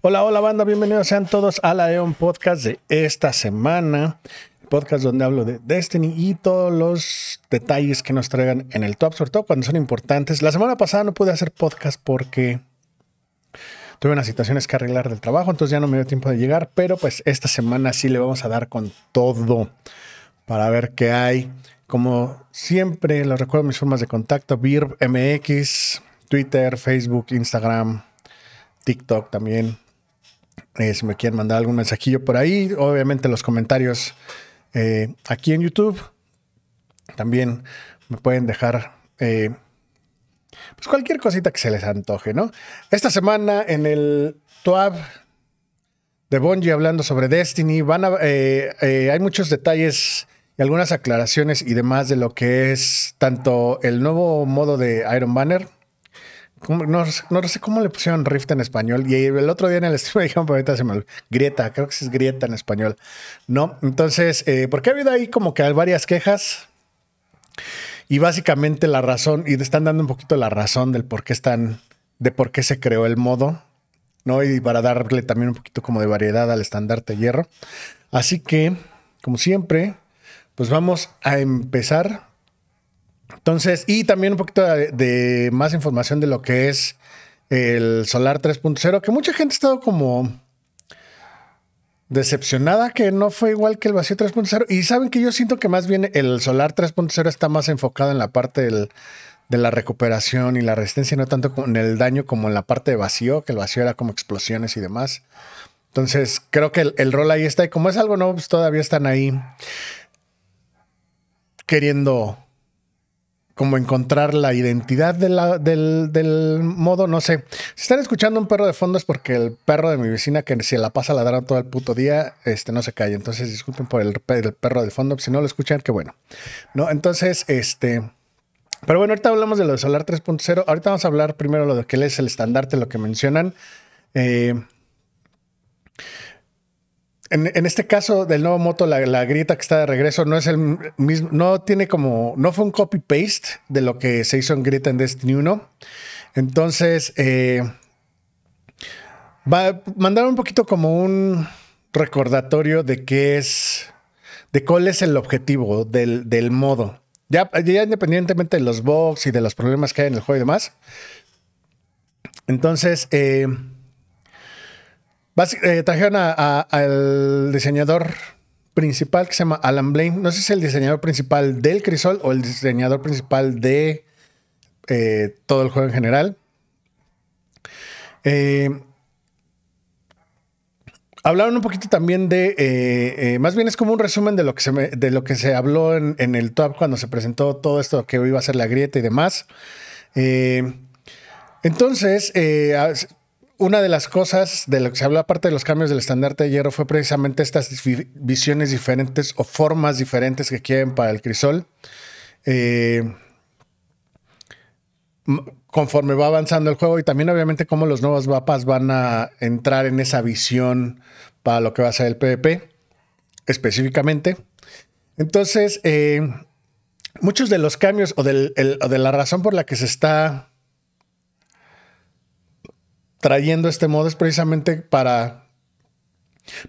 Hola, hola banda, bienvenidos sean todos a la EON Podcast de esta semana. Podcast donde hablo de Destiny y todos los detalles que nos traigan en el top, sobre todo cuando son importantes. La semana pasada no pude hacer podcast porque tuve unas situaciones que arreglar del trabajo, entonces ya no me dio tiempo de llegar, pero pues esta semana sí le vamos a dar con todo para ver qué hay. Como siempre, les recuerdo mis formas de contacto, BIRB MX, Twitter, Facebook, Instagram, TikTok también. Eh, si me quieren mandar algún mensajillo por ahí, obviamente los comentarios eh, aquí en YouTube. También me pueden dejar eh, pues cualquier cosita que se les antoje, ¿no? Esta semana en el TWAB de Bungie hablando sobre Destiny, van a, hay muchos detalles y algunas aclaraciones y demás de lo que es tanto el nuevo modo de Iron Banner no, sé cómo le pusieron Rift en español. Y el otro día en el stream me dijeron, ahorita se me Grieta, creo que es Grieta en español. No, entonces, eh, porque ha habido ahí como que hay varias quejas. Y básicamente la razón, y están dando un poquito la razón del por qué están, de por qué se creó el modo, ¿no? Y para darle también un poquito como de variedad al estandarte hierro. Así que, como siempre, pues vamos a empezar entonces, y también un poquito de, más información de lo que es el Solar 3.0, que mucha gente ha estado como decepcionada que no fue igual que el vacío 3.0. Y saben que yo siento que más bien el Solar 3.0 está más enfocado en la parte de la recuperación y la resistencia, no tanto en el daño como en la parte de vacío, que el vacío era como explosiones y demás. Entonces, creo que el, rol ahí está. Y como es algo nuevo, pues todavía están ahí queriendo como encontrar la identidad del, modo, no sé. Si están escuchando un perro de fondo es porque el perro de mi vecina, que se la pasa ladrando todo el puto día, este, no se calla. Entonces disculpen por el, perro de fondo, si no lo escuchan, qué bueno. ¿No? Entonces, este... Pero bueno, ahorita hablamos de lo de Solar 3.0. Ahorita vamos a hablar primero lo de que es el estandarte, lo que mencionan. Eh, en, este caso del nuevo moto, la, grieta que está de regreso no es el mismo, no tiene como, no fue un copy paste de lo que se hizo en grieta en Destiny 1. Entonces, eh, va a mandar un poquito como un recordatorio de qué es, de cuál es el objetivo del, modo. Ya, ya independientemente de los bugs y de los problemas que hay en el juego y demás. Entonces, eh, eh, trajeron al diseñador principal que se llama Alan Blaine. No sé si es el diseñador principal del Crisol o el diseñador principal de eh, todo el juego en general. Eh, hablaron un poquito también de, más bien es como un resumen de lo que se, de lo que se habló en, en, el top cuando se presentó todo esto que iba a ser la grieta y demás. entonces, una de las cosas de lo que se habló, aparte de los cambios del estandarte de hierro, fue precisamente estas visiones diferentes o formas diferentes que quieren para el crisol. Eh, conforme va avanzando el juego y también obviamente cómo los nuevos mapas van a entrar en esa visión para lo que va a ser el PvP específicamente. Entonces, eh, muchos de los cambios o, o de la razón por la que se está trayendo este modo es precisamente para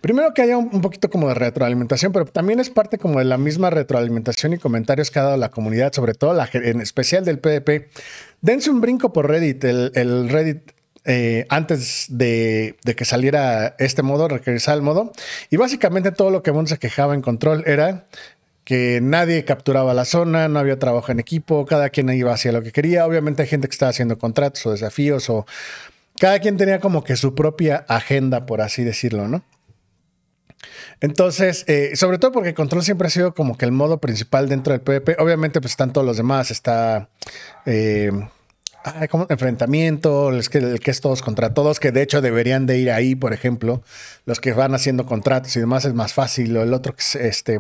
Primero que haya un, poquito como de retroalimentación, pero también es parte como de la misma retroalimentación y comentarios que ha dado la comunidad, sobre todo la, en especial del PvP. Dense un brinco por Reddit, el, Reddit eh, antes de, que saliera este modo, regresar al modo. Y básicamente todo lo que mundo se quejaba en control era que nadie capturaba la zona, no había trabajo en equipo, cada quien iba hacia lo que quería. Obviamente hay gente que estaba haciendo contratos o desafíos o cada quien tenía como que su propia agenda, por así decirlo, ¿no? Entonces, eh, sobre todo porque Control siempre ha sido como que el modo principal dentro del PvP. Obviamente, pues están todos los demás. Está eh, como enfrentamiento, el que, el que es todos contra todos, que de hecho deberían de ir ahí, por ejemplo. Los que van haciendo contratos y demás es más fácil. O el otro que es este,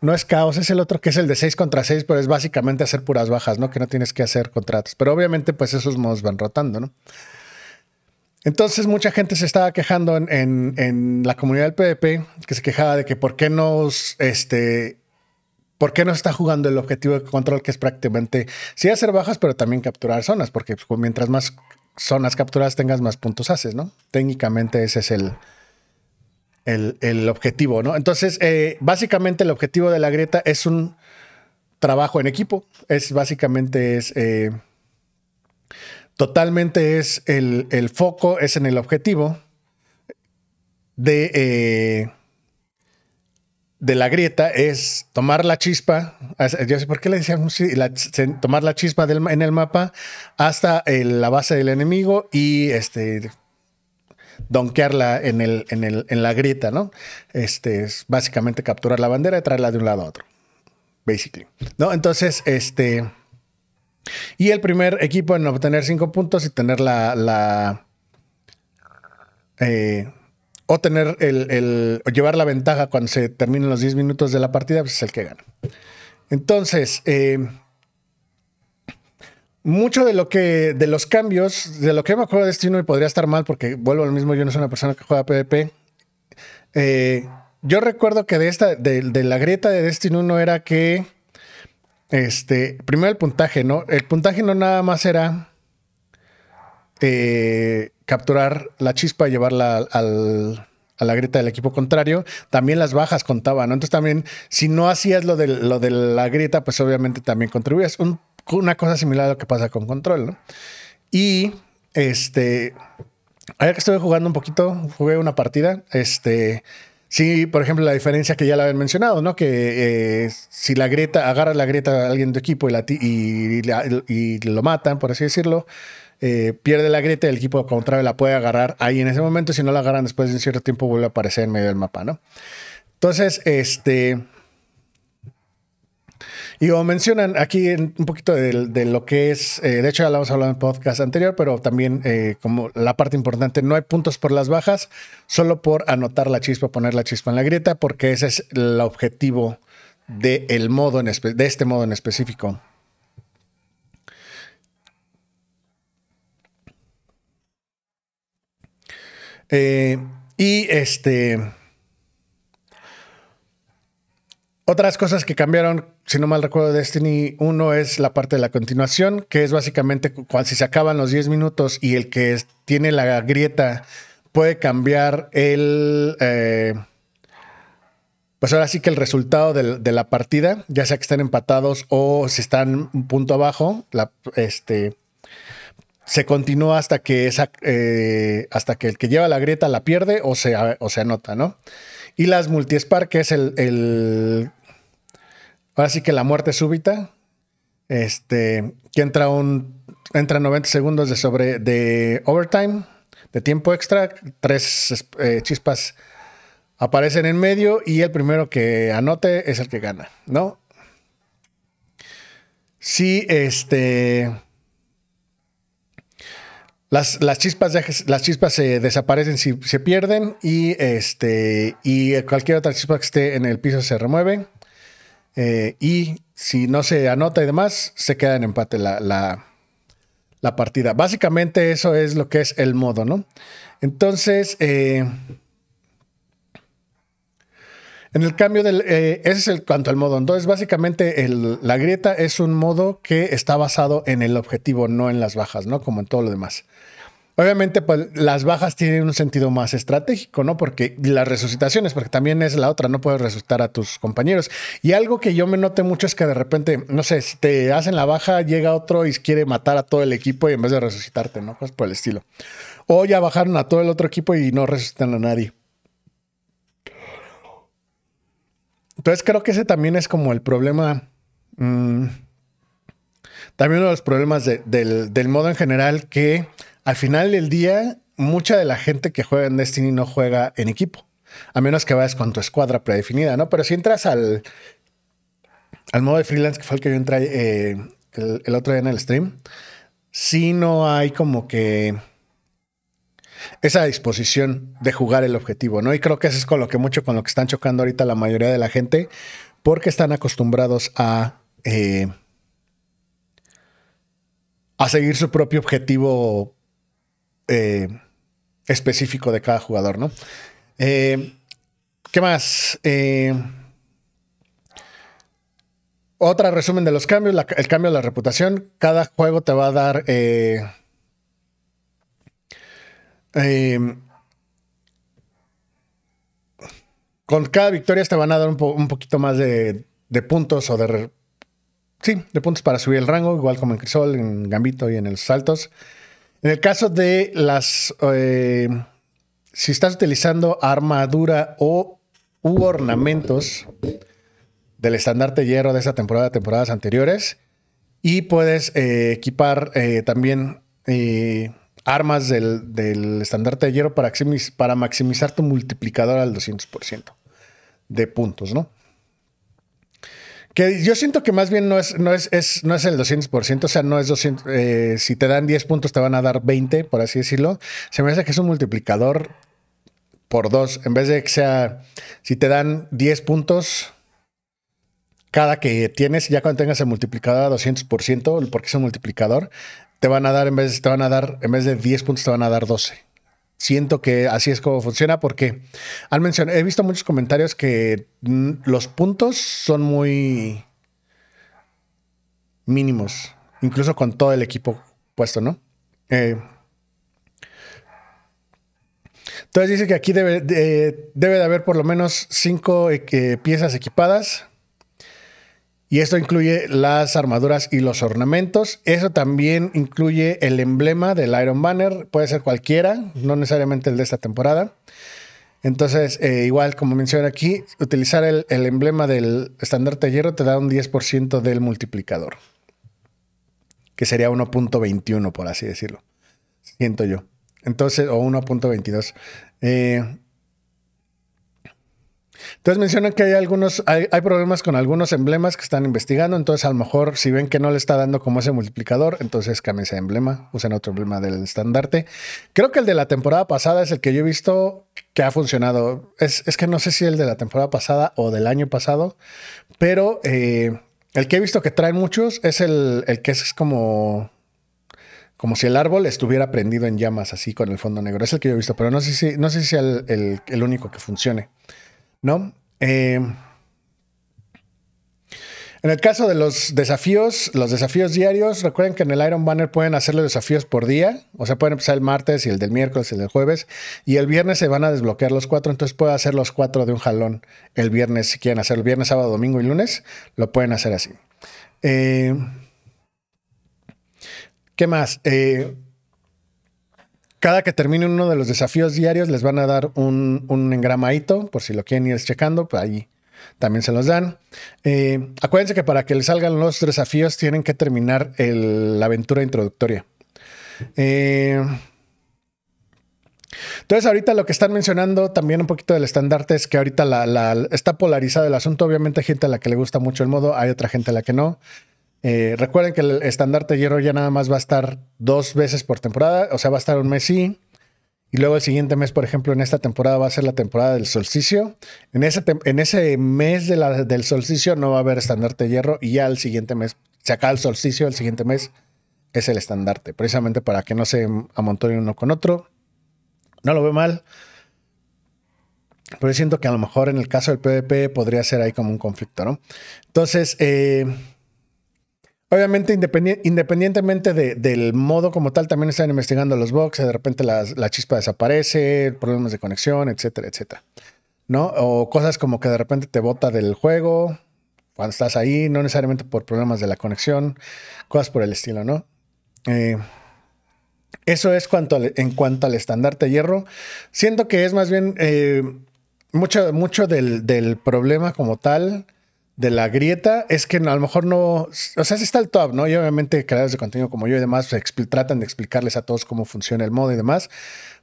no es caos, es el otro que es el de 6 contra 6, pero es básicamente hacer puras bajas, ¿no? Que no tienes que hacer contratos. Pero obviamente, pues esos modos van rotando, ¿no? Entonces mucha gente se estaba quejando en, la comunidad del PvP, que se quejaba de que por qué no, este, por qué no está jugando el objetivo de control, que es prácticamente sí hacer bajas, pero también capturar zonas, porque pues, mientras más zonas capturadas tengas más puntos haces, ¿no? Técnicamente ese es el, el, objetivo, ¿no? Entonces, eh, básicamente el objetivo de la grieta es un trabajo en equipo. Es básicamente es eh, totalmente es el, el, foco, es en el objetivo de, eh, de la grieta, es tomar la chispa. Yo sé por qué le decíamos tomar la chispa en el mapa hasta la base del enemigo y este donkearla en, el, en, el, en la grieta, ¿no? Este es básicamente capturar la bandera y traerla de un lado a otro. Basically. ¿No? Entonces, este. Y el primer equipo en obtener cinco puntos y tener la. eh, o tener el, llevar la ventaja cuando se terminen los 10 minutos de la partida, pues es el que gana. Entonces, eh, mucho de lo que, de los cambios, de lo que me acuerdo de Destino y podría estar mal porque vuelvo al mismo, yo no soy una persona que juega PvP. Eh, yo recuerdo que de esta, de, la grieta de Destiny 1 era que, este, primero el puntaje, ¿no? El puntaje no nada más era eh, capturar la chispa y llevarla al, a la grieta del equipo contrario, también las bajas contaban, ¿no? Entonces también, si no hacías lo de, la grieta, pues obviamente también contribuías. Un una cosa similar a lo que pasa con Control, ¿no? Y este, ayer que estuve jugando un poquito, jugué una partida, este, sí, por ejemplo, la diferencia que ya la habían mencionado, ¿no? Que eh, si la grieta, agarra la grieta a alguien de equipo y, la, y, lo matan, por así decirlo, eh, pierde la grieta y el equipo contrario la puede agarrar ahí en ese momento. Si no la agarran después de un cierto tiempo, vuelve a aparecer en medio del mapa, ¿no? Entonces, este y como mencionan aquí un poquito de, lo que es, eh, de hecho ya lo hemos hablado en el podcast anterior, pero también eh, como la parte importante, no hay puntos por las bajas, solo por anotar la chispa, poner la chispa en la grieta, porque ese es el objetivo de, el modo de este modo en específico. Eh, y este... Otras cosas que cambiaron si no mal recuerdo, Destiny 1 es la parte de la continuación, que es básicamente cuando si se acaban los 10 minutos y el que tiene la grieta puede cambiar el... Eh, pues ahora sí que el resultado de, la partida, ya sea que estén empatados o si están un punto abajo, este, se continúa hasta que, esa, eh, hasta que el que lleva la grieta la pierde o se, o se anota, ¿no? Y las multispar, que es el Ahora sí que la muerte súbita, este, que entra un, entra 90 segundos de sobre, de overtime, de tiempo extra, tres eh, chispas aparecen en medio y el primero que anote es el que gana, ¿no? Sí, este... Las, las, chispas, las chispas se desaparecen si se pierden y, este, y cualquier otra chispa que esté en el piso se remueve. Eh, y si no se anota y demás, se queda en empate la, la, partida. Básicamente eso es lo que es el modo, ¿no? Entonces, eh, en el cambio del... Eh, ese es el cuanto al modo. Entonces, básicamente la grieta es un modo que está basado en el objetivo, no en las bajas, ¿no? Como en todo lo demás. Obviamente, pues las bajas tienen un sentido más estratégico, ¿no? Porque las resucitaciones, porque también es la otra, no puedes resucitar a tus compañeros. Y algo que yo me noté mucho es que de repente, no sé, si te hacen la baja, llega otro y quiere matar a todo el equipo y en vez de resucitarte, ¿no? Pues por el estilo. O ya bajaron a todo el otro equipo y no resucitan a nadie. Entonces creo que ese también es como el problema. Mm, también uno de los problemas del, modo en general que al final del día, mucha de la gente que juega en Destiny no juega en equipo. A menos que vayas con tu escuadra predefinida, ¿no? Pero si entras al, al modo de freelance, que fue el que yo entré eh, el, otro día en el stream, sí no hay como que esa disposición de jugar el objetivo, ¿no? Y creo que eso es con lo que mucho con lo que están chocando ahorita la mayoría de la gente, porque están acostumbrados a, eh, a seguir su propio objetivo eh, específico de cada jugador, ¿no? Eh, ¿Qué más? Eh, otra resumen de los cambios, el cambio de la reputación. Cada juego te va a dar eh, con cada victoria te van a dar un, poquito más de, puntos o de... Sí, de puntos para subir el rango, igual como en Crisol, en Gambito y en los saltos. En el caso de las... Eh, si estás utilizando armadura o u ornamentos del estandarte hierro de esta temporada, temporadas anteriores, y puedes eh, equipar eh, también armas del, del, estandarte de hierro para, para maximizar tu multiplicador al 200% de puntos, ¿no? Que yo siento que más bien no es, no es, no es el 200%, o sea, no es 200, eh, si te dan 10 puntos te van a dar 20, por así decirlo. Se me hace que es un multiplicador por dos, en vez de que sea, si te dan 10 puntos cada que tienes, ya cuando tengas el multiplicador a 200%, porque es un multiplicador, te van a dar, en vez, te van a dar, en vez de 10 puntos, te van a dar 12 siento que así es como funciona porque al mencionar, he visto muchos comentarios que mm, los puntos son muy mínimos, incluso con todo el equipo puesto, ¿no? Eh, entonces dice que aquí debe de, debe de haber por lo menos cinco eh, piezas equipadas y esto incluye las armaduras y los ornamentos. Eso también incluye el emblema del Iron Banner. Puede ser cualquiera, no necesariamente el de esta temporada. Entonces, eh, igual como menciona aquí, utilizar el, emblema del estandarte de hierro te da un 10% del multiplicador. Que sería 1.21, por así decirlo. Siento yo. Entonces, o 1.22. Eh, entonces mencionan que hay algunos, hay, problemas con algunos emblemas que están investigando. Entonces, a lo mejor, si ven que no le está dando como ese multiplicador, entonces cambien ese emblema, usen otro emblema del estandarte. Creo que el de la temporada pasada es el que yo he visto que ha funcionado. Es, que no sé si el de la temporada pasada o del año pasado, pero eh, el que he visto que traen muchos es el, que es como como si el árbol estuviera prendido en llamas, así con el fondo negro. Es el que yo he visto, pero no sé si, no sé si es el único que funcione. ¿No? Eh, en el caso de los desafíos, los desafíos diarios, recuerden que en el Iron Banner pueden hacerle desafíos por día, o sea, pueden empezar el martes y el del miércoles y el del jueves, y el viernes se van a desbloquear los cuatro, entonces pueden hacer los cuatro de un jalón el viernes, si quieren hacer el viernes, sábado, domingo y lunes, lo pueden hacer así. Eh, ¿Qué más? Eh, cada que termine uno de los desafíos diarios, les van a dar un, un engramadito, por si lo quieren ir checando, pues ahí también se los dan. Eh, acuérdense que para que les salgan los desafíos tienen que terminar la aventura introductoria. Eh, entonces, ahorita lo que están mencionando también un poquito del estandarte es que ahorita la, está polarizado el asunto. Obviamente hay gente a la que le gusta mucho el modo, hay otra gente a la que no. Eh, recuerden que el estandarte hierro ya nada más va a estar dos veces por temporada, o sea, va a estar un mes sí. Y luego el siguiente mes, por ejemplo, en esta temporada va a ser la temporada del solsticio. En ese, mes del solsticio no va a haber estandarte hierro y ya el siguiente mes, se acaba el solsticio, el siguiente mes es el estandarte, precisamente para que no se amontonen uno con otro. No lo veo mal. Pero siento que a lo mejor en el caso del PvP podría ser ahí como un conflicto, ¿no? Entonces, eh, Obviamente, independientemente del modo como tal, también están investigando los bugs, de repente la, chispa desaparece, problemas de conexión, etcétera, etcétera. ¿No? O cosas como que de repente te bota del juego cuando estás ahí, no necesariamente por problemas de la conexión, cosas por el estilo, ¿no? Eh, eso es cuanto en cuanto al estandarte hierro. Siento que es más bien eh, mucho, mucho del problema como tal de la grieta es que a lo mejor no, o sea, sí está el top, ¿no? Y obviamente creadores de contenido como yo y demás tratan de explicarles a todos cómo funciona el modo y demás,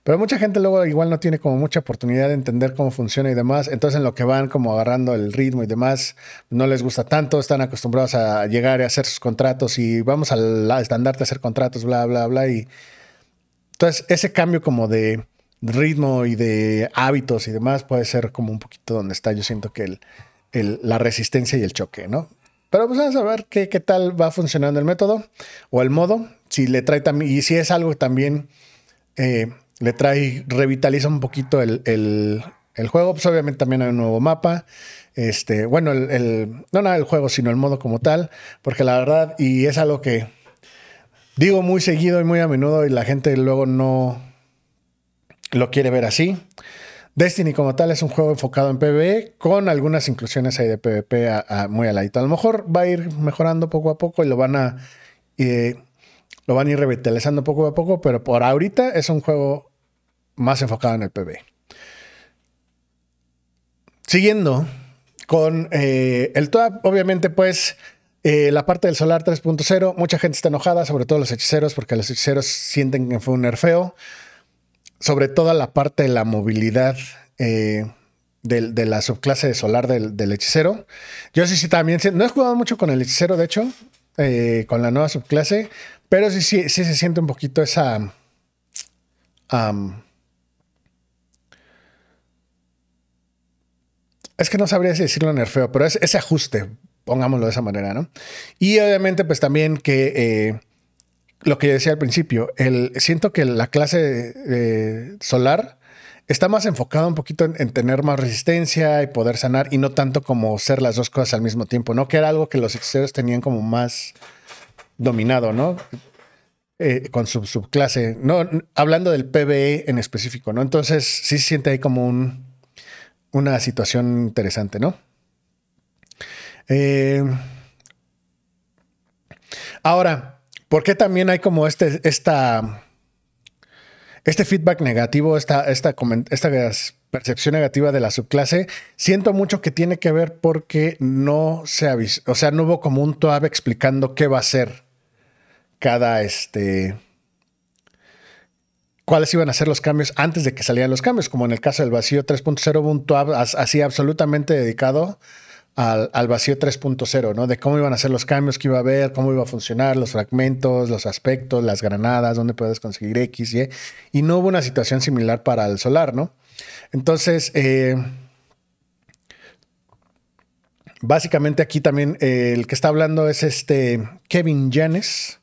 pero mucha gente luego igual no tiene como mucha oportunidad de entender cómo funciona y demás, entonces en lo que van como agarrando el ritmo y demás, no les gusta tanto, están acostumbrados a llegar y hacer sus contratos y vamos al estandarte a hacer contratos, bla, bla, bla, y entonces ese cambio como de ritmo y de hábitos y demás puede ser como un poquito donde está, yo siento que el la resistencia y el choque, ¿no? Pero pues vamos a ver qué, qué, tal va funcionando el método o el modo. Si le trae también, y si es algo también eh, le trae, revitaliza un poquito el, el, juego, pues obviamente también hay un nuevo mapa. Este, bueno, el, no nada el juego, sino el modo como tal, porque la verdad, y es algo que digo muy seguido y muy a menudo, y la gente luego no, lo quiere ver así. Destiny como tal es un juego enfocado en PvE con algunas inclusiones ahí de PvP muy al A lo mejor va a ir mejorando poco a poco y lo van a lo van a ir revitalizando poco a poco, pero por ahorita es un juego más enfocado en el PvE. Siguiendo con eh, el TWAP, obviamente pues eh, la parte del Solar 3.0, mucha gente está enojada, sobre todo los hechiceros, porque los hechiceros sienten que fue un nerfeo sobre todo la parte de la movilidad eh, de, la subclase solar del, hechicero. Yo sí, sí también, no he jugado mucho con el hechicero, de hecho, eh, con la nueva subclase, pero sí, sí, sí se siente un poquito esa... es que no sabría si decirlo nerfeo, pero es ese ajuste, pongámoslo de esa manera, ¿no? Y obviamente, pues también que eh, lo que yo decía al principio, el, siento que la clase solar está más enfocada un poquito en, tener más resistencia y poder sanar y no tanto como ser las dos cosas al mismo tiempo, ¿no? Que era algo que los hechiceros tenían como más dominado, ¿no? Eh, con su subclase, no, hablando del PvE en específico, ¿no? Entonces sí se siente ahí como un, una situación interesante, ¿no? Eh, ahora, ¿Por qué también hay como este, esta, este feedback negativo, esta, esta, esta percepción negativa de la subclase? Siento mucho que tiene que ver porque no se avisó, o sea, no hubo como un TOAB explicando qué va a ser cada este cuáles iban a ser los cambios antes de que salieran los cambios, como en el caso del vacío 3.0 un TOAB así absolutamente dedicado al, vacío 3.0, ¿no? De cómo iban a ser los cambios que iba a haber, cómo iba a funcionar, los fragmentos, los aspectos, las granadas, dónde puedes conseguir X, Y. Y no hubo una situación similar para el solar, ¿no? Entonces, eh, básicamente aquí también eh, el que está hablando es este Kevin Janes,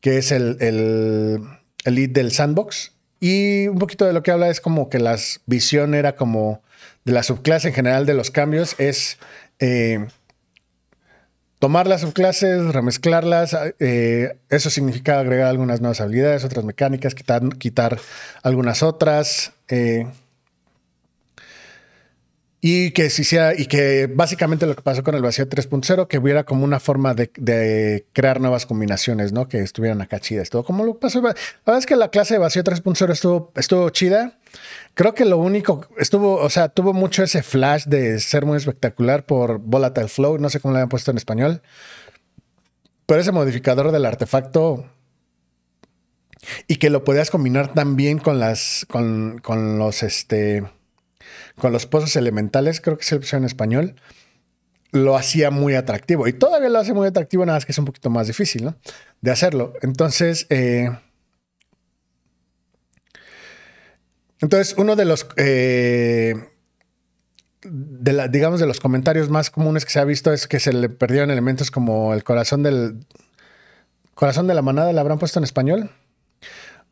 que es el, el, el lead del sandbox. Y un poquito de lo que habla es como que la visión era como de la subclase en general de los cambios es eh, tomar las subclases, remezclarlas, eh, eso significa agregar algunas nuevas habilidades, otras mecánicas, quitar, algunas otras. Eh, y que si sea, y que básicamente lo que pasó con el vacío 3.0, que hubiera como una forma de, crear nuevas combinaciones, ¿no? Que estuvieran acá chidas. Todo como lo pasó. La verdad es que la clase de vacío 3.0 estuvo, estuvo chida. Creo que lo único, estuvo, o sea, tuvo mucho ese flash de ser muy espectacular por Volatile Flow, no sé cómo lo habían puesto en español. Pero ese modificador del artefacto y que lo podías combinar también con las, con, con los, este con los pozos elementales, creo que el opción en español, lo hacía muy atractivo. Y todavía lo hace muy atractivo, nada más que es un poquito más difícil, ¿no? De hacerlo. Entonces, eh, entonces uno de los, eh, de la, digamos, de los comentarios más comunes que se ha visto es que se le perdieron elementos como el corazón del, corazón de la manada, ¿la habrán puesto en español?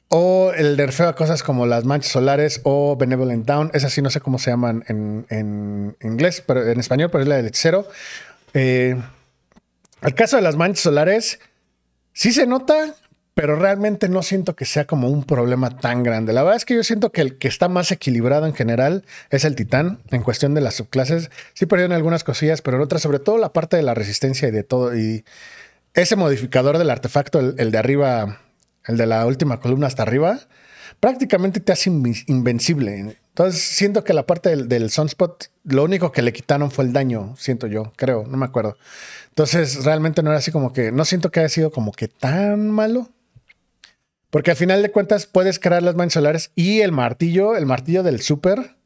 O el nerfeo a cosas como las manchas solares o Benevolent Down. Es así, no sé cómo se llaman en, inglés, pero en español, pero es la del hechicero. Eh, el caso de las manchas solares, sí se nota, pero realmente no siento que sea como un problema tan grande. La verdad es que yo siento que el que está más equilibrado en general es el titán en cuestión de las subclases. Sí perdieron algunas cosillas, pero en otras, sobre todo la parte de la resistencia y de todo. Y ese modificador del artefacto, el de arriba el de la última columna hasta arriba, prácticamente te hace invencible. Entonces, siento que la parte del, Sunspot, lo único que le quitaron fue el daño, siento yo, creo, no me acuerdo. Entonces, realmente no era así como que, no siento que haya sido como que tan malo. Porque al final de cuentas puedes crear las manos solares y el martillo, el martillo del super.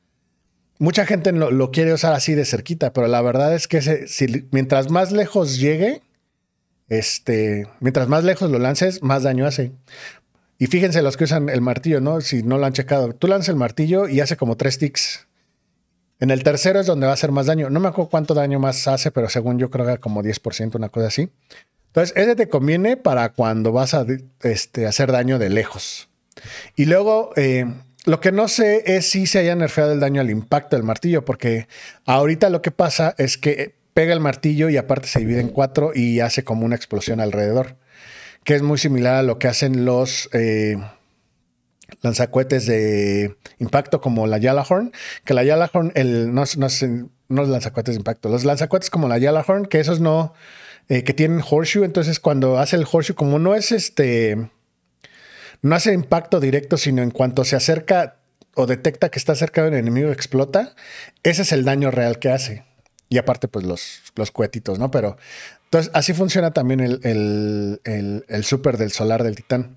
Mucha gente lo, quiere usar así de cerquita, pero la verdad es que si, mientras más lejos llegue, este, mientras más lejos lo lances, más daño hace. Y fíjense los que usan el martillo, ¿no? Si no lo han checado. Tú lanzas el martillo y hace como tres ticks. En el tercero es donde va a hacer más daño. No me acuerdo cuánto daño más hace, pero según yo creo que como 10%, una cosa así. Entonces, ese te conviene para cuando vas a este, hacer daño de lejos. Y luego, eh, lo que no sé es si se haya nerfeado el daño al impacto del martillo, porque ahorita lo que pasa es que pega el martillo y aparte se divide en cuatro y hace como una explosión alrededor, que es muy similar a lo que hacen los, eh, lanzacohetes de impacto como la Yalahorn, que la Yalahorn, el, no, no, no los lanzacohetes de impacto, los lanzacohetes como la Yalahorn, que esos no, eh, que tienen horseshoe, entonces cuando hace el horseshoe, como no es este, no hace impacto directo, sino en cuanto se acerca o detecta que está cerca del enemigo explota, ese es el daño real que hace. Y aparte, pues los, los cohetitos, ¿no? Pero entonces así funciona también el, el, el del solar del titán.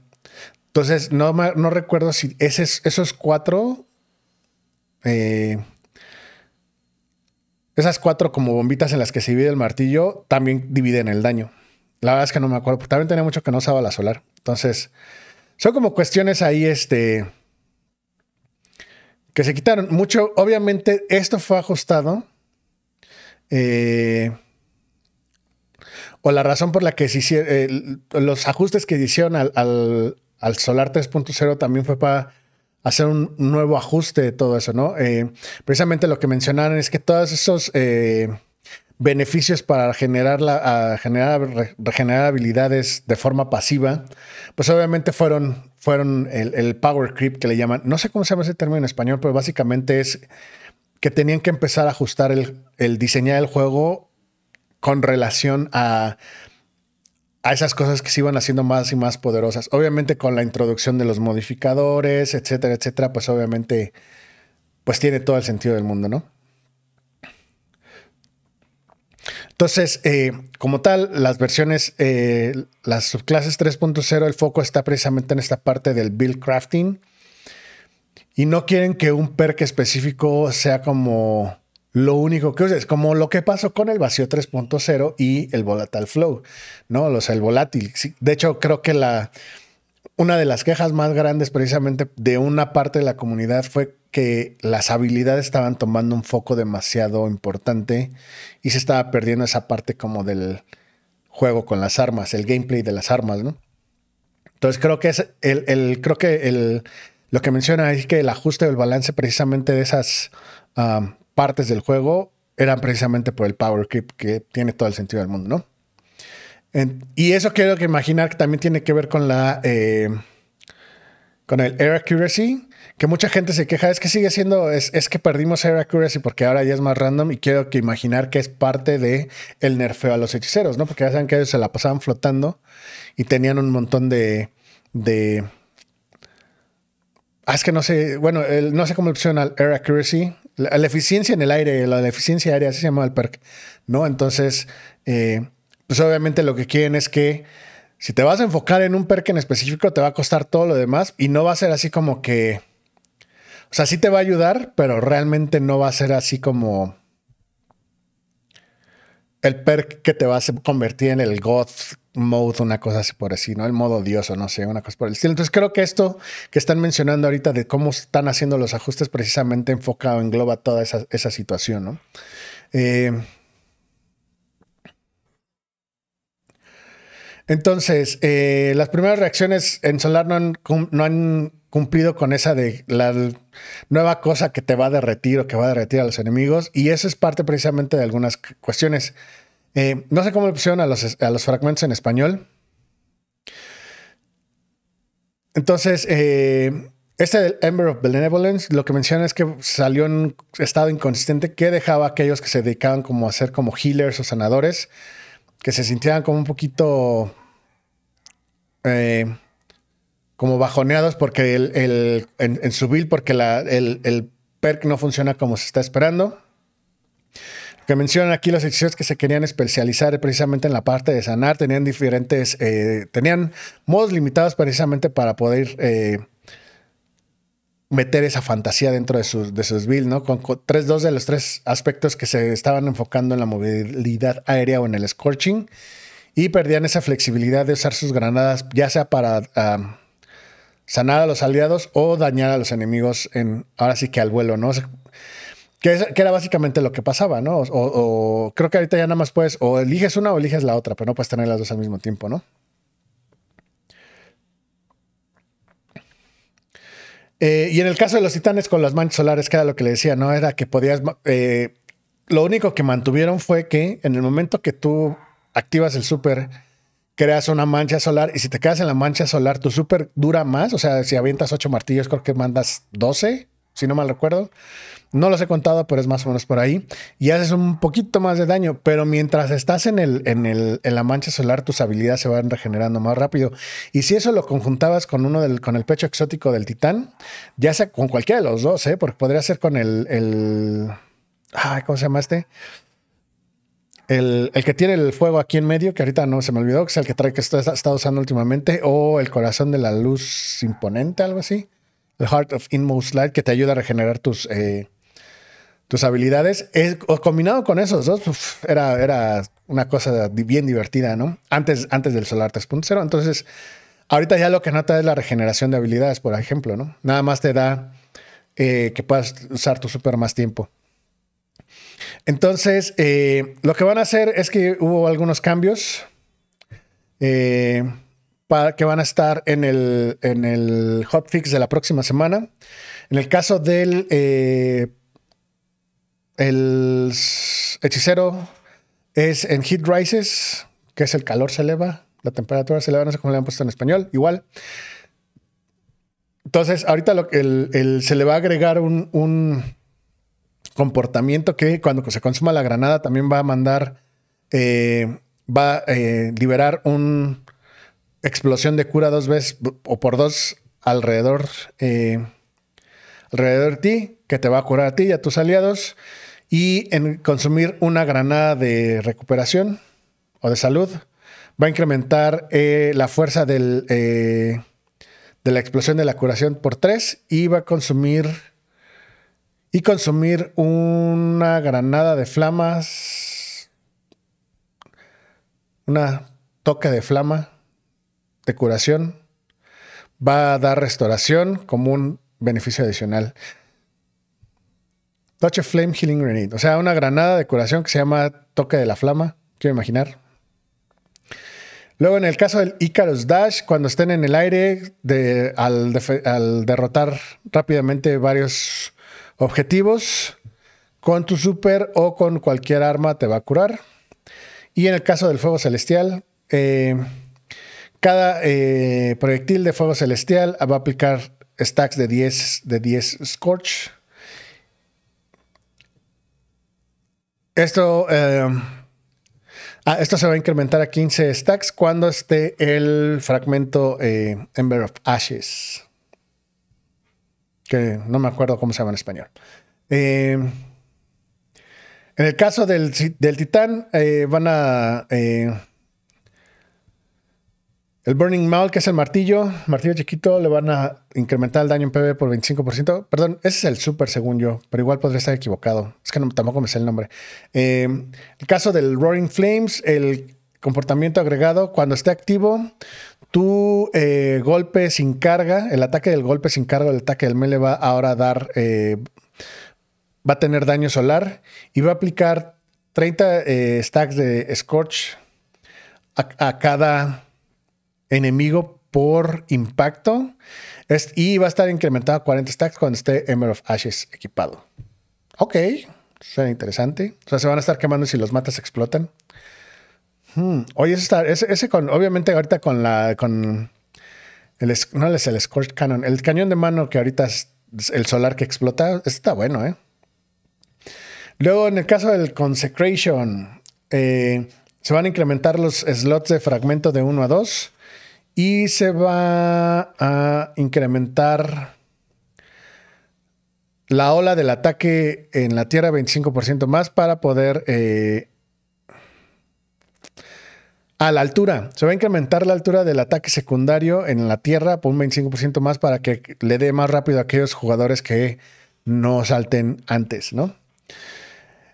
Entonces, no, no recuerdo si esos cuatro. Eh, esas cuatro como bombitas en las que se divide el martillo también dividen el daño. La verdad es que no me acuerdo, porque también tenía mucho que no usaba la solar. Entonces, son como cuestiones ahí, este. que se quitaron. Mucho, obviamente, esto fue ajustado. Eh, o la razón por la que se hicieron. Los ajustes que hicieron al, al Solar 3.0 también fue para hacer un nuevo ajuste de todo eso, ¿no? Eh, precisamente lo que mencionaron es que todos esos eh, beneficios para generar, la, generar, regenerar habilidades de forma pasiva, pues obviamente fueron, fueron el, power creep que le llaman, no sé cómo se llama ese término en español, pero básicamente es que tenían que empezar a ajustar el, el diseñar el juego con relación a a esas cosas que se iban haciendo más y más poderosas. Obviamente con la introducción de los modificadores, etcétera, etcétera, pues obviamente pues tiene todo el sentido del mundo, ¿no? Entonces, eh, como tal, las versiones, eh, las subclases 3.0, el foco está precisamente en esta parte del build crafting. Y no quieren que un perk específico sea como lo único que es como lo que pasó con el vacío 3.0 y el volatile flow, ¿no? O sea, el volátil. De hecho, creo que la, una de las quejas más grandes precisamente de una parte de la comunidad fue que las habilidades estaban tomando un foco demasiado importante y se estaba perdiendo esa parte como del juego con las armas, el gameplay de las armas, ¿no? Entonces creo que es el, creo que el, lo que menciona es que el ajuste del balance precisamente de esas um, partes del juego eran precisamente por el power creep que tiene todo el sentido del mundo, ¿no? y eso quiero que imaginar que también tiene que ver con la eh, con el air accuracy, que mucha gente se queja, es que sigue siendo, es, que perdimos air accuracy porque ahora ya es más random y quiero que imaginar que es parte de el nerfeo a los hechiceros, ¿no? Porque ya saben que ellos se la pasaban flotando y tenían un montón de, de Ah, es que no sé, bueno, no sé cómo opciona el Air Accuracy, la, eficiencia en el aire, la, eficiencia aérea, así se llama el perk, ¿no? Entonces, eh, pues obviamente lo que quieren es que si te vas a enfocar en un perk en específico, te va a costar todo lo demás y no va a ser así como que, o sea, sí te va a ayudar, pero realmente no va a ser así como el perk que te va a convertir en el God mode, una cosa así por así, ¿no? El modo odioso, no sé, una cosa por el estilo. Entonces creo que esto que están mencionando ahorita de cómo están haciendo los ajustes precisamente enfocado, engloba toda esa, esa situación, ¿no? Eh, entonces, eh, las primeras reacciones en Solar no han, no han cumplido con esa de la nueva cosa que te va a derretir o que va a derretir a los enemigos. Y eso es parte precisamente de algunas cuestiones. Eh, no sé cómo le pusieron a los, a los fragmentos en español. Entonces, eh, este del Ember of Benevolence lo que menciona es que salió en un estado inconsistente que dejaba a aquellos que se dedicaban como a ser como healers o sanadores, que se sintieran como un poquito... Eh, como bajoneados porque el, en, su build, porque el, perk no funciona como se está esperando. Que mencionan aquí los hechiceros que se querían especializar precisamente en la parte de sanar, tenían diferentes, eh, tenían modos limitados precisamente para poder eh, meter esa fantasía dentro de sus, de sus builds, ¿no? Con, tres, dos de los tres aspectos que se estaban enfocando en la movilidad aérea o en el scorching y perdían esa flexibilidad de usar sus granadas, ya sea para ah, sanar a los aliados o dañar a los enemigos en, ahora sí que al vuelo, ¿no? Que, era básicamente lo que pasaba, ¿no? O, creo que ahorita ya nada más puedes, o eliges una o eliges la otra, pero no puedes tener las dos al mismo tiempo, ¿no? Eh, y en el caso de los titanes con las manchas solares, que era lo que le decía, ¿no? Era que podías... Eh, lo único que mantuvieron fue que en el momento que tú activas el super creas una mancha solar y si te quedas en la mancha solar, tu super dura más. O sea, si avientas ocho martillos, creo que mandas 12, si no mal recuerdo. No los he contado, pero es más o menos por ahí. Y haces un poquito más de daño, pero mientras estás en, el, en, el, en la mancha solar, tus habilidades se van regenerando más rápido. Y si eso lo conjuntabas con uno del, con el pecho exótico del titán, ya sea con cualquiera de los dos, ¿eh? porque podría ser con el, el ¿cómo se llama este? El, que tiene el fuego aquí en medio, que ahorita no se me olvidó, que es el que trae que está, está usando últimamente, o el corazón de la luz imponente, algo así. The Heart of Inmost Light, que te ayuda a regenerar tus, eh, tus habilidades. Es, combinado con esos dos, era, era una cosa bien divertida, ¿no? Antes, antes del Solar 3.0. Entonces, ahorita ya lo que nota es la regeneración de habilidades, por ejemplo, ¿no? Nada más te da eh, que puedas usar tu super más tiempo. Entonces, eh, lo que van a hacer es que hubo algunos cambios para, que van a estar en el, en el hotfix de la próxima semana. En el caso del el hechicero es en heat rises, que es el calor se eleva, la temperatura se eleva, no sé cómo le han puesto en español, igual. Entonces, ahorita lo, el, se le va a agregar un, comportamiento que cuando se consuma la granada también va a mandar, eh, va a eh, liberar una explosión de cura dos veces o por dos alrededor, eh, alrededor de ti, que te va a curar a ti y a tus aliados y en consumir una granada de recuperación o de salud va a incrementar eh, la fuerza del, eh, de la explosión de la curación por 3 y va a consumir y consumir una granada de flamas una toque de flama de curación va a dar restauración como un beneficio adicional. Touch of Flame Healing Grenade. O sea, una granada de curación que se llama Toque de la Flama. Quiero imaginar. Luego, en el caso del Icarus Dash, cuando estén en el aire, al, derrotar rápidamente varios objetivos, con tu super o con cualquier arma te va a curar. Y en el caso del fuego celestial, eh, cada eh, proyectil de fuego celestial va a aplicar stacks de 10, de 10 Scorch Esto, eh, ah, esto se va a incrementar a 15 stacks cuando esté el fragmento eh, Ember of Ashes. Que no me acuerdo cómo se llama en español. Eh, en el caso del, del titán, van a el Burning Maul, que es el martillo, martillo chiquito, le van a incrementar el daño en PV por 25%. Perdón, ese es el super según yo, pero igual podría estar equivocado. Es que tampoco me sé el nombre. Eh, el caso del Roaring Flames, el comportamiento agregado, cuando esté activo, tu eh, golpe sin carga, el ataque del golpe sin carga, el ataque del melee va ahora a dar, eh, va a tener daño solar y va a aplicar 30 stacks de Scorch a cada enemigo por impacto. y va a estar incrementado a 40 stacks cuando esté Emer of Ashes equipado. Ok, suena interesante. O sea, se van a estar quemando si los matas explotan. Hmm. Oye, ese, con, obviamente ahorita con la, con el, no es el Scorch Cannon, el cañón de mano que ahorita es el solar que explota, está bueno, ¿eh? Luego, en el caso del Consecration, eh, se van a incrementar los slots de fragmento de 1 a 2 y se va a incrementar la ola del ataque en la Tierra 25% más para poder... Eh, a la altura. Se va a incrementar la altura del ataque secundario en la Tierra por un 25% más para que le dé más rápido a aquellos jugadores que no salten antes, ¿no?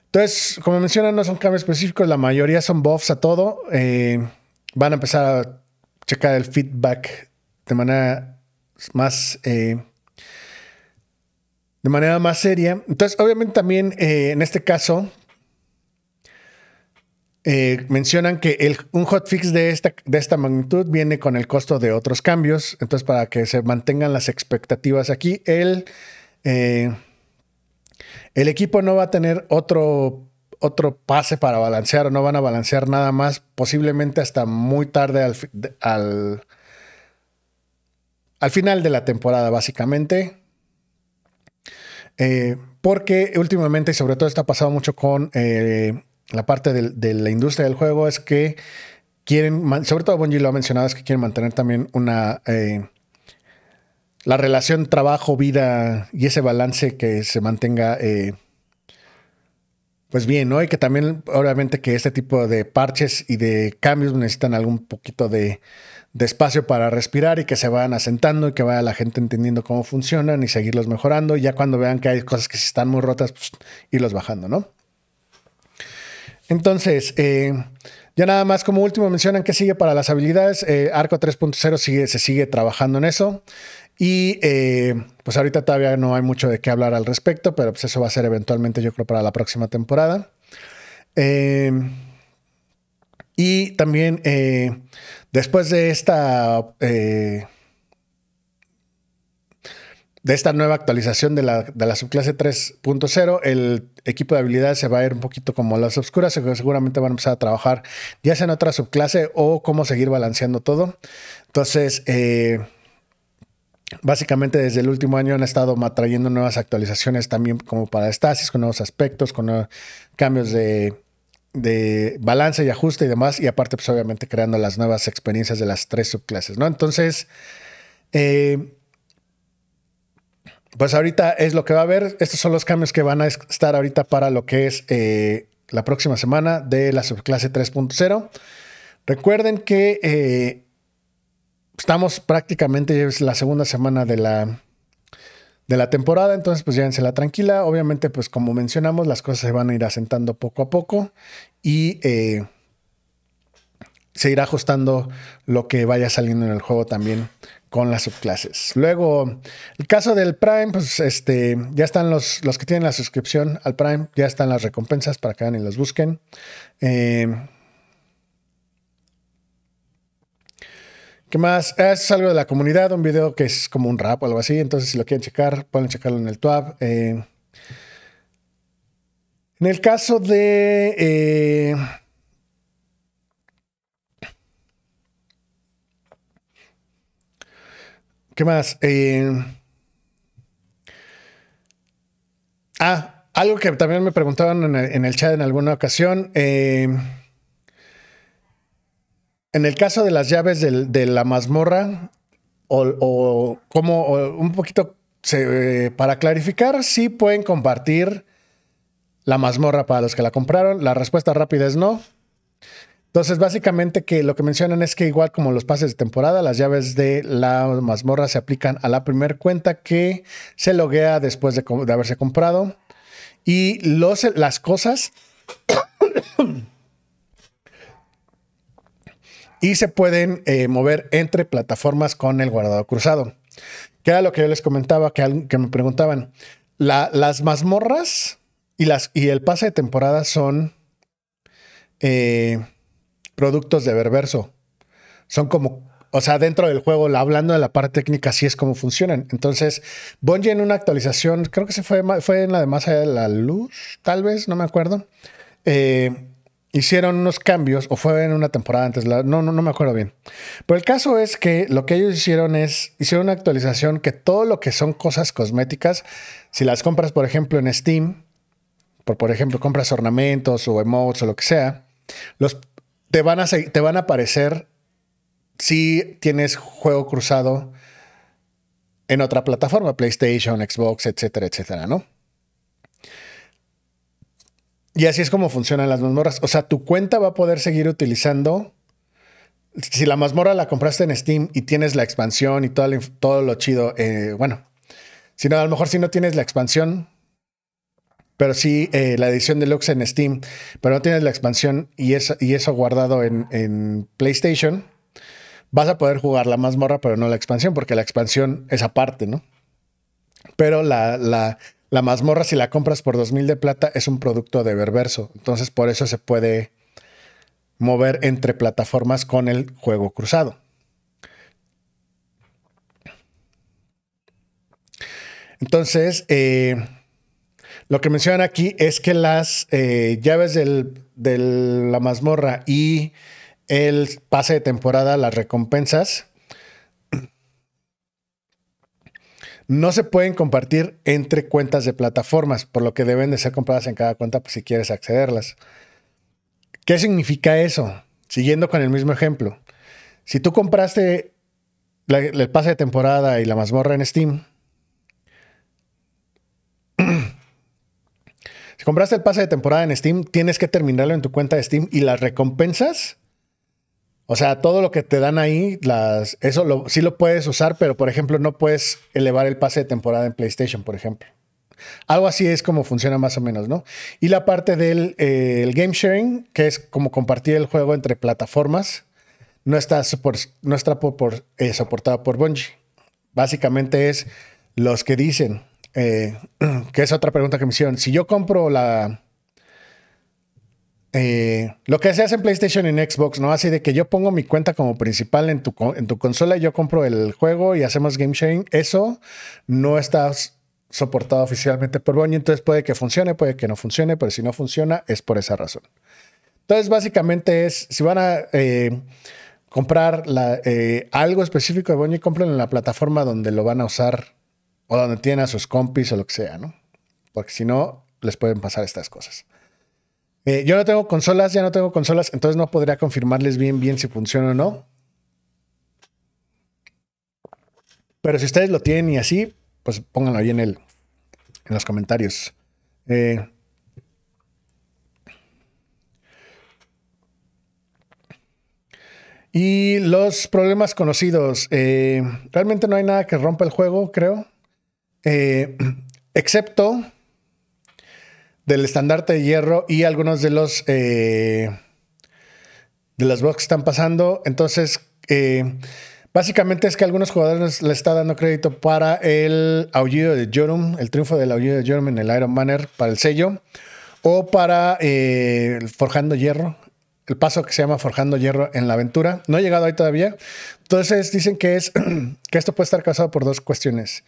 Entonces, como mencionan, no son cambios específicos, la mayoría son buffs a todo. Eh, van a empezar a checar el feedback de manera más eh, de manera más seria. Entonces, obviamente también eh, en este caso eh, mencionan que un hotfix de esta, de esta magnitud viene con el costo de otros cambios. Entonces, para que se mantengan las expectativas aquí, el, el equipo no va a tener otro otro pase para balancear o no van a balancear nada más, posiblemente hasta muy tarde al, al, al final de la temporada, básicamente. Eh, porque últimamente, y sobre todo está pasando mucho con eh, la parte de, la industria del juego, es que quieren, sobre todo Bungie lo ha mencionado, es que quieren mantener también una... Eh, la relación trabajo-vida y ese balance que se mantenga pues bien, ¿no? Y que también, obviamente, que este tipo de parches y de cambios necesitan algún poquito de, espacio para respirar y que se vayan asentando y que vaya la gente entendiendo cómo funcionan y seguirlos mejorando. Ya cuando vean que hay cosas que están muy rotas, pues irlos bajando, ¿no? Entonces, eh, ya nada más como último mencionan que sigue para las habilidades. Eh, Arco 3.0 sigue, se sigue trabajando en eso. Y eh, pues ahorita todavía no hay mucho de qué hablar al respecto, pero pues eso va a ser eventualmente yo creo para la próxima temporada. Eh, y también eh, después de esta... de esta nueva actualización de la, de la subclase 3.0, el equipo de habilidades se va a ir un poquito como las oscuras, seguramente van a empezar a trabajar ya sea en otra subclase o cómo seguir balanceando todo. Entonces, Básicamente desde el último año han estado trayendo nuevas actualizaciones también como para Stasis, con nuevos aspectos, con cambios de, balance y ajuste y demás, y aparte pues obviamente creando las nuevas experiencias de las tres subclases, ¿no? Entonces, eh, pues ahorita es lo que va a haber, estos son los cambios que van a estar ahorita para lo que es eh, la próxima semana de la subclase 3.0. Recuerden que... Eh, estamos prácticamente, es la segunda semana de la, de la temporada, entonces pues la tranquila. Obviamente, pues como mencionamos, las cosas se van a ir asentando poco a poco y eh, se irá ajustando lo que vaya saliendo en el juego también con las subclases. Luego, el caso del Prime, pues este, ya están los, los que tienen la suscripción al Prime, ya están las recompensas para que vayan y los busquen. Eh, ¿Qué más? Es algo de la comunidad, un video que es como un rap o algo así. Entonces, si lo quieren checar, pueden checarlo en el TWAB. Eh, en el caso de. Eh, ¿Qué más? Eh, ah, algo que también me preguntaban en el, chat en alguna ocasión. En el caso de las llaves de la mazmorra, o, como un poquito eh, para clarificar, sí pueden compartir la mazmorra para los que la compraron. La respuesta rápida es no. Entonces, básicamente que lo que mencionan es que igual como los pases de temporada, las llaves de la mazmorra se aplican a la primera cuenta que se loguea después de, haberse comprado. Y las cosas y se pueden eh, mover entre plataformas con el guardado cruzado. Que era lo que yo les comentaba, que, me preguntaban. las mazmorras y, el pase de temporada son eh, productos de Ververso. Son como, o sea, dentro del juego, hablando de la parte técnica, así es como funcionan. Entonces, Bungie en una actualización, creo que se fue, fue en la de más allá de la luz, tal vez, no me acuerdo. Eh, hicieron unos cambios, o fue en una temporada antes, no, no, no me acuerdo bien. Pero el caso es que lo que ellos hicieron es, hicieron una actualización que todo lo que son cosas cosméticas, si las compras, por ejemplo, en Steam, por, por ejemplo, compras ornamentos o emotes o lo que sea, te, van a, te van a aparecer si tienes juego cruzado en otra plataforma, PlayStation, Xbox, etcétera, etcétera, ¿no? Y así es como funcionan las mazmorras. O sea, tu cuenta va a poder seguir utilizando. Si la mazmorra la compraste en Steam y tienes la expansión y todo, todo lo chido, eh, bueno, si no, a lo mejor si no tienes la expansión, pero sí eh, la edición deluxe en Steam, pero no tienes la expansión y eso, y eso guardado en, en, PlayStation, vas a poder jugar la mazmorra, pero no la expansión, porque la expansión es aparte, ¿no? Pero la, la, la mazmorra, si la compras por 2000 de plata, es un producto de Ververso. Entonces, por eso se puede mover entre plataformas con el juego cruzado. Entonces, eh, Lo que mencionan aquí es que las eh, llaves de la mazmorra y el pase de temporada, las recompensas, no se pueden compartir entre cuentas de plataformas, por lo que deben de ser compradas en cada cuenta pues, si quieres accederlas. ¿Qué significa eso? Siguiendo con el mismo ejemplo. Si tú compraste el pase de temporada y la mazmorra en Steam, si compraste el pase de temporada en Steam, tienes que terminarlo en tu cuenta de Steam y las recompensas o sea, todo lo que te dan ahí, las, eso sí lo puedes usar, pero por ejemplo, no puedes elevar el pase de temporada en PlayStation, por ejemplo. Algo así es como funciona más o menos, ¿no? Y la parte del eh, game sharing, que es como compartir el juego entre plataformas, no está, no está eh, soportada por Bungie. Básicamente es los que dicen, eh, que es otra pregunta que me hicieron. Si yo compro la, eh, lo que se hace en PlayStation y en Xbox, ¿no? Así de que yo pongo mi cuenta como principal en tu, en tu consola y yo compro el juego y hacemos game sharing. Eso no está soportado oficialmente por Bungie, entonces puede que funcione, puede que no funcione, pero si no funciona es por esa razón. Entonces, básicamente es, si van a eh, comprar eh, algo específico de Bungie, compren en la plataforma donde lo van a usar o donde tienen a sus compis o lo que sea, ¿no? Porque si no, les pueden pasar estas cosas. Eh, yo no tengo consolas, ya no tengo consolas, entonces no podría confirmarles bien, bien si funciona o no. Pero si ustedes lo tienen y así, pues pónganlo ahí en, el, en los comentarios. Eh, y los problemas conocidos. Eh, realmente no hay nada que rompa el juego, creo. excepto del estandarte de hierro y algunos de los eh, de los bugs que están pasando. Entonces, eh, básicamente es que algunos jugadores le está dando crédito para el aullido de Jorum, el triunfo del aullido de Jorum en el Iron Banner para el sello, o para eh, Forjando Hierro, el paso que se llama Forjando Hierro en la aventura. No he llegado ahí todavía. Entonces dicen que es que esto puede estar causado por dos cuestiones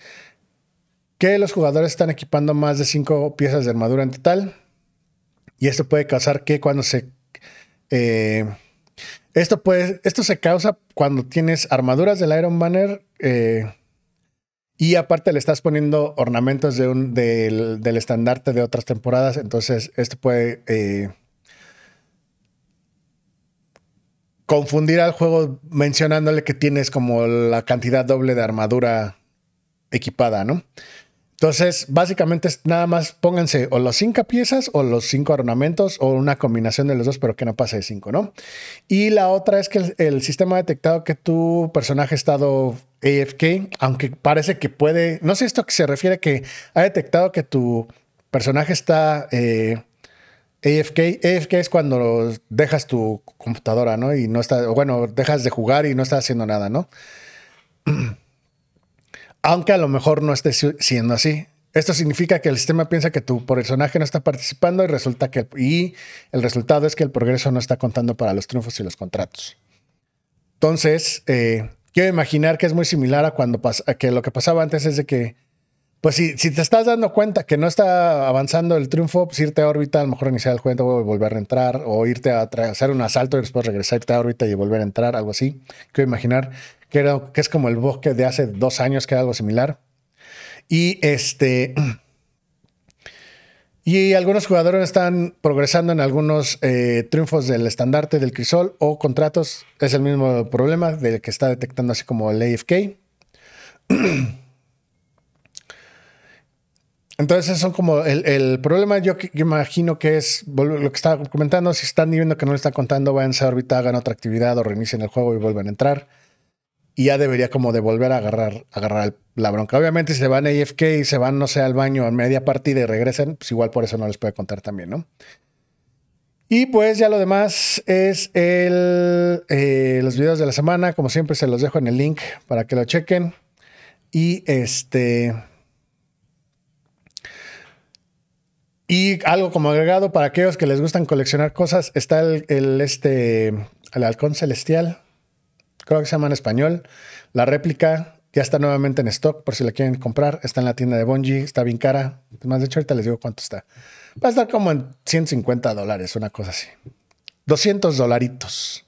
que los jugadores están equipando más de cinco piezas de armadura en total. Y esto puede causar que cuando se... Eh, esto, puede, esto se causa cuando tienes armaduras del Iron Banner eh, y aparte le estás poniendo ornamentos de un, del, estandarte de otras temporadas. Entonces esto puede... Eh, confundir al juego mencionándole que tienes como la cantidad doble de armadura equipada, ¿no? Entonces, básicamente es nada más pónganse o los cinco piezas o los cinco ornamentos o una combinación de los dos, pero que no pase de cinco, ¿no? Y la otra es que el, sistema ha detectado que tu personaje ha estado AFK, aunque parece que puede, no sé esto que se refiere que ha detectado que tu personaje está eh, AFK. AFK es cuando dejas tu computadora, ¿no? Y no está, bueno, dejas de jugar y no estás haciendo nada, ¿no? aunque a lo mejor no esté siendo así. Esto significa que el sistema piensa que tu personaje no está participando y resulta que y el resultado es que el progreso no está contando para los triunfos y los contratos. Entonces, eh, quiero imaginar que es muy similar a cuando que lo que pasaba antes es de que, pues si, si, te estás dando cuenta que no está avanzando el triunfo, pues irte a órbita, a lo mejor iniciar el juego y volver a entrar, o irte a hacer un asalto y después regresarte a órbita y volver a entrar, algo así. Quiero imaginar que, que es como el bosque de hace dos años, que era algo similar. Y este. Y algunos jugadores están progresando en algunos eh, triunfos del estandarte del crisol o contratos. Es el mismo problema del que está detectando así como el AFK. Entonces, son como el, problema. Yo, imagino que es lo que estaba comentando. Si están viendo que no le está contando, vayan a órbita, hagan otra actividad o reinicien el juego y vuelvan a entrar y ya debería como de volver a agarrar, agarrar la bronca. Obviamente, si se van a AFK y se van, no sé, al baño a media partida y regresen, pues igual por eso no les puede contar también, ¿no? Y pues ya lo demás es el, eh, los videos de la semana. Como siempre, se los dejo en el link para que lo chequen. Y este. Y algo como agregado para aquellos que les gustan coleccionar cosas, está el, el este, el halcón celestial creo que se llama en español, la réplica Ya está nuevamente en stock por si la quieren comprar. Está en la tienda de Bungie. Está bien cara. Más de hecho, ahorita les digo cuánto está. Va a estar como en 150 dólares, una cosa así. 200 dolaritos.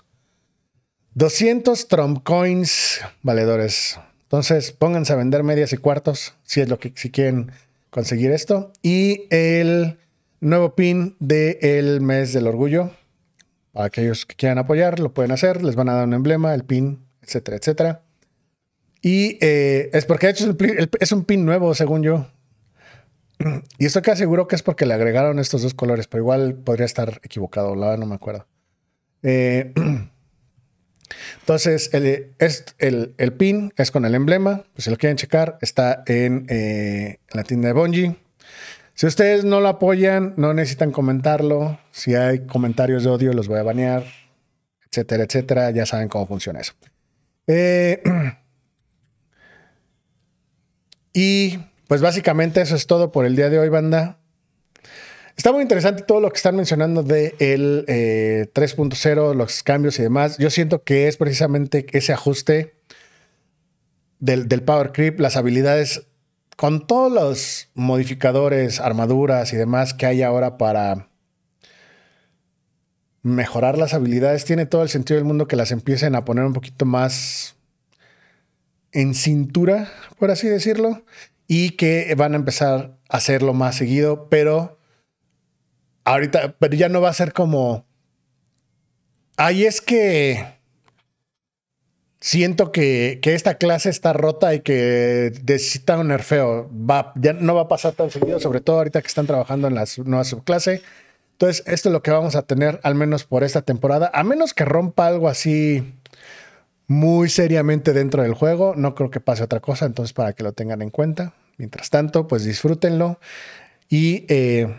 200 Trump coins valedores. Entonces, pónganse a vender medias y cuartos si es lo que si quieren conseguir esto. Y el nuevo pin del mes del orgullo. Aquellos que quieran apoyar, lo pueden hacer. Les van a dar un emblema, el pin, etcétera, etcétera. Y eh, es porque de hecho es un pin nuevo, según yo. Y estoy casi seguro que es porque le agregaron estos dos colores, pero igual podría estar equivocado, la no me acuerdo. Eh, entonces, el, el, pin es con el emblema. Pues si lo quieren checar, está en, eh, la tienda de Bungie. Si ustedes no lo apoyan, no necesitan comentarlo. Si hay comentarios de odio, los voy a banear, etcétera, etcétera. Ya saben cómo funciona eso. Eh, y pues básicamente eso es todo por el día de hoy, banda. Está muy interesante todo lo que están mencionando de el 3.0, eh, los cambios y demás. Yo siento que es precisamente ese ajuste del, del Power Creep, las habilidades con todos los modificadores, armaduras y demás que hay ahora para mejorar las habilidades, tiene todo el sentido del mundo que las empiecen a poner un poquito más en cintura, por así decirlo, y que van a empezar a hacerlo más seguido, pero ahorita, pero ya no va a ser como, ahí es que siento que, esta clase está rota y que necesita un nerfeo. Va, ya no va a pasar tan seguido, sobre todo ahorita que están trabajando en la nueva subclase. Entonces, esto es lo que vamos a tener al menos por esta temporada, a menos que rompa algo así muy seriamente dentro del juego. No creo que pase otra cosa, entonces para que lo tengan en cuenta. Mientras tanto, pues disfrútenlo y eh,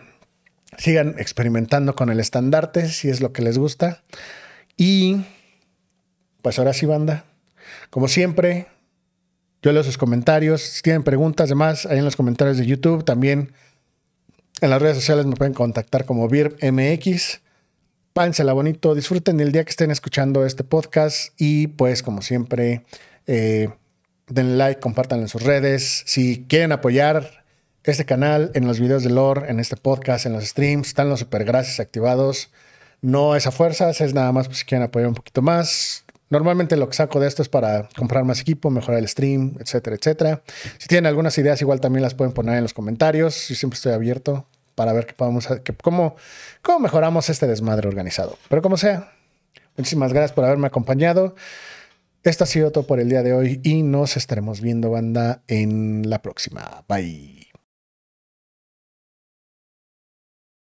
sigan experimentando con el estandarte si es lo que les gusta. Y pues ahora sí, banda, como siempre, yo leo sus comentarios. Si tienen preguntas, además, ahí en los comentarios de YouTube, también en las redes sociales me pueden contactar como VIRMX. Pánsela bonito, disfruten el día que estén escuchando este podcast y pues como siempre, eh, den like, compartan en sus redes. Si quieren apoyar este canal en los videos de lore, en este podcast, en los streams, están los super gracias activados. No es a fuerzas, es nada más pues, si quieren apoyar un poquito más. Normalmente lo que saco de esto es para comprar más equipo, mejorar el stream, etcétera, etcétera. Si tienen algunas ideas, igual también las pueden poner en los comentarios. Yo siempre estoy abierto para ver qué podemos, cómo, cómo mejoramos este desmadre organizado. Pero como sea, muchísimas gracias por haberme acompañado. Esto ha sido todo por el día de hoy y nos estaremos viendo, banda, en la próxima. Bye.